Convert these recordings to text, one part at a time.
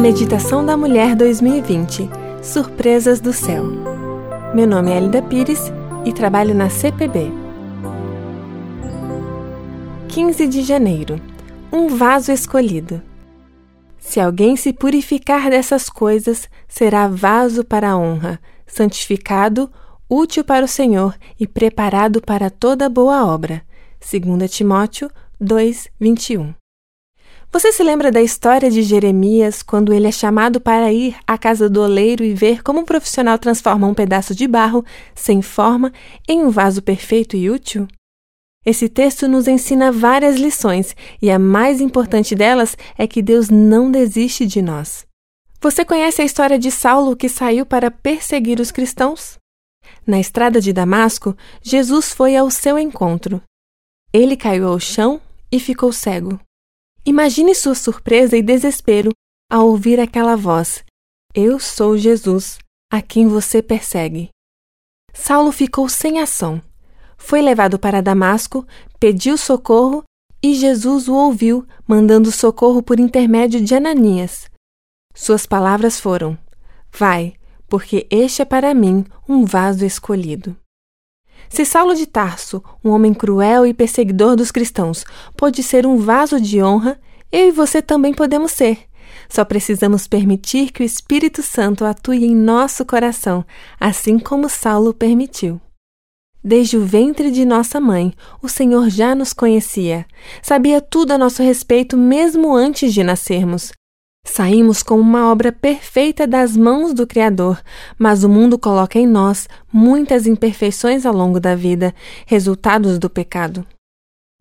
Meditação da Mulher 2020 Surpresas do Céu. Meu nome é Elida Pires e trabalho na CPB. 15 de janeiro Um vaso escolhido. Se alguém se purificar dessas coisas, será vaso para a honra, santificado, útil para o Senhor e preparado para toda boa obra. 2 Timóteo 2, 21. Você se lembra da história de Jeremias quando ele é chamado para ir à casa do oleiro e ver como um profissional transforma um pedaço de barro sem forma em um vaso perfeito e útil? Esse texto nos ensina várias lições e a mais importante delas é que Deus não desiste de nós. Você conhece a história de Saulo que saiu para perseguir os cristãos? Na estrada de Damasco, Jesus foi ao seu encontro. Ele caiu ao chão e ficou cego. Imagine sua surpresa e desespero ao ouvir aquela voz: Eu sou Jesus, a quem você persegue. Saulo ficou sem ação. Foi levado para Damasco, pediu socorro e Jesus o ouviu, mandando socorro por intermédio de Ananias. Suas palavras foram: Vai, porque este é para mim um vaso escolhido. Se Saulo de Tarso, um homem cruel e perseguidor dos cristãos, pôde ser um vaso de honra, eu e você também podemos ser. Só precisamos permitir que o Espírito Santo atue em nosso coração, assim como Saulo permitiu. Desde o ventre de nossa mãe, o Senhor já nos conhecia. Sabia tudo a nosso respeito mesmo antes de nascermos. Saímos com uma obra perfeita das mãos do Criador, mas o mundo coloca em nós muitas imperfeições ao longo da vida, resultados do pecado.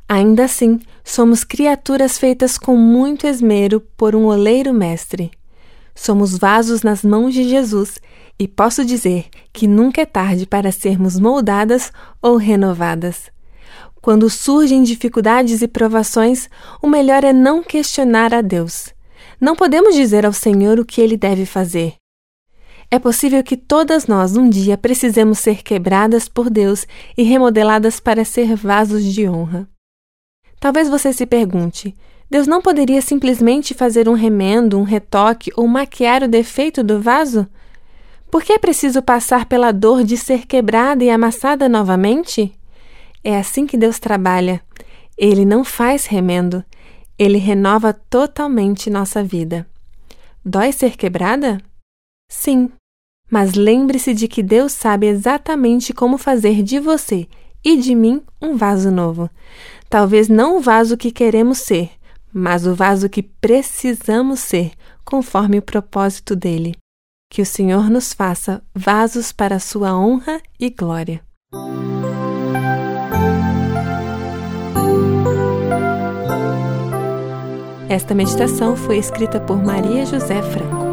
Ainda assim, somos criaturas feitas com muito esmero por um oleiro mestre. Somos vasos nas mãos de Jesus e posso dizer que nunca é tarde para sermos moldadas ou renovadas. Quando surgem dificuldades e provações, o melhor é não questionar a Deus não podemos dizer ao Senhor o que ele deve fazer. É possível que todas nós um dia precisemos ser quebradas por Deus e remodeladas para ser vasos de honra. Talvez você se pergunte: Deus não poderia simplesmente fazer um remendo, um retoque ou maquiar o defeito do vaso? Por que é preciso passar pela dor de ser quebrada e amassada novamente? É assim que Deus trabalha. Ele não faz remendo, ele renova totalmente nossa vida. Dói ser quebrada? Sim, mas lembre-se de que Deus sabe exatamente como fazer de você e de mim um vaso novo. Talvez não o vaso que queremos ser, mas o vaso que precisamos ser, conforme o propósito dele. Que o Senhor nos faça vasos para a sua honra e glória. Esta meditação foi escrita por Maria José Franco.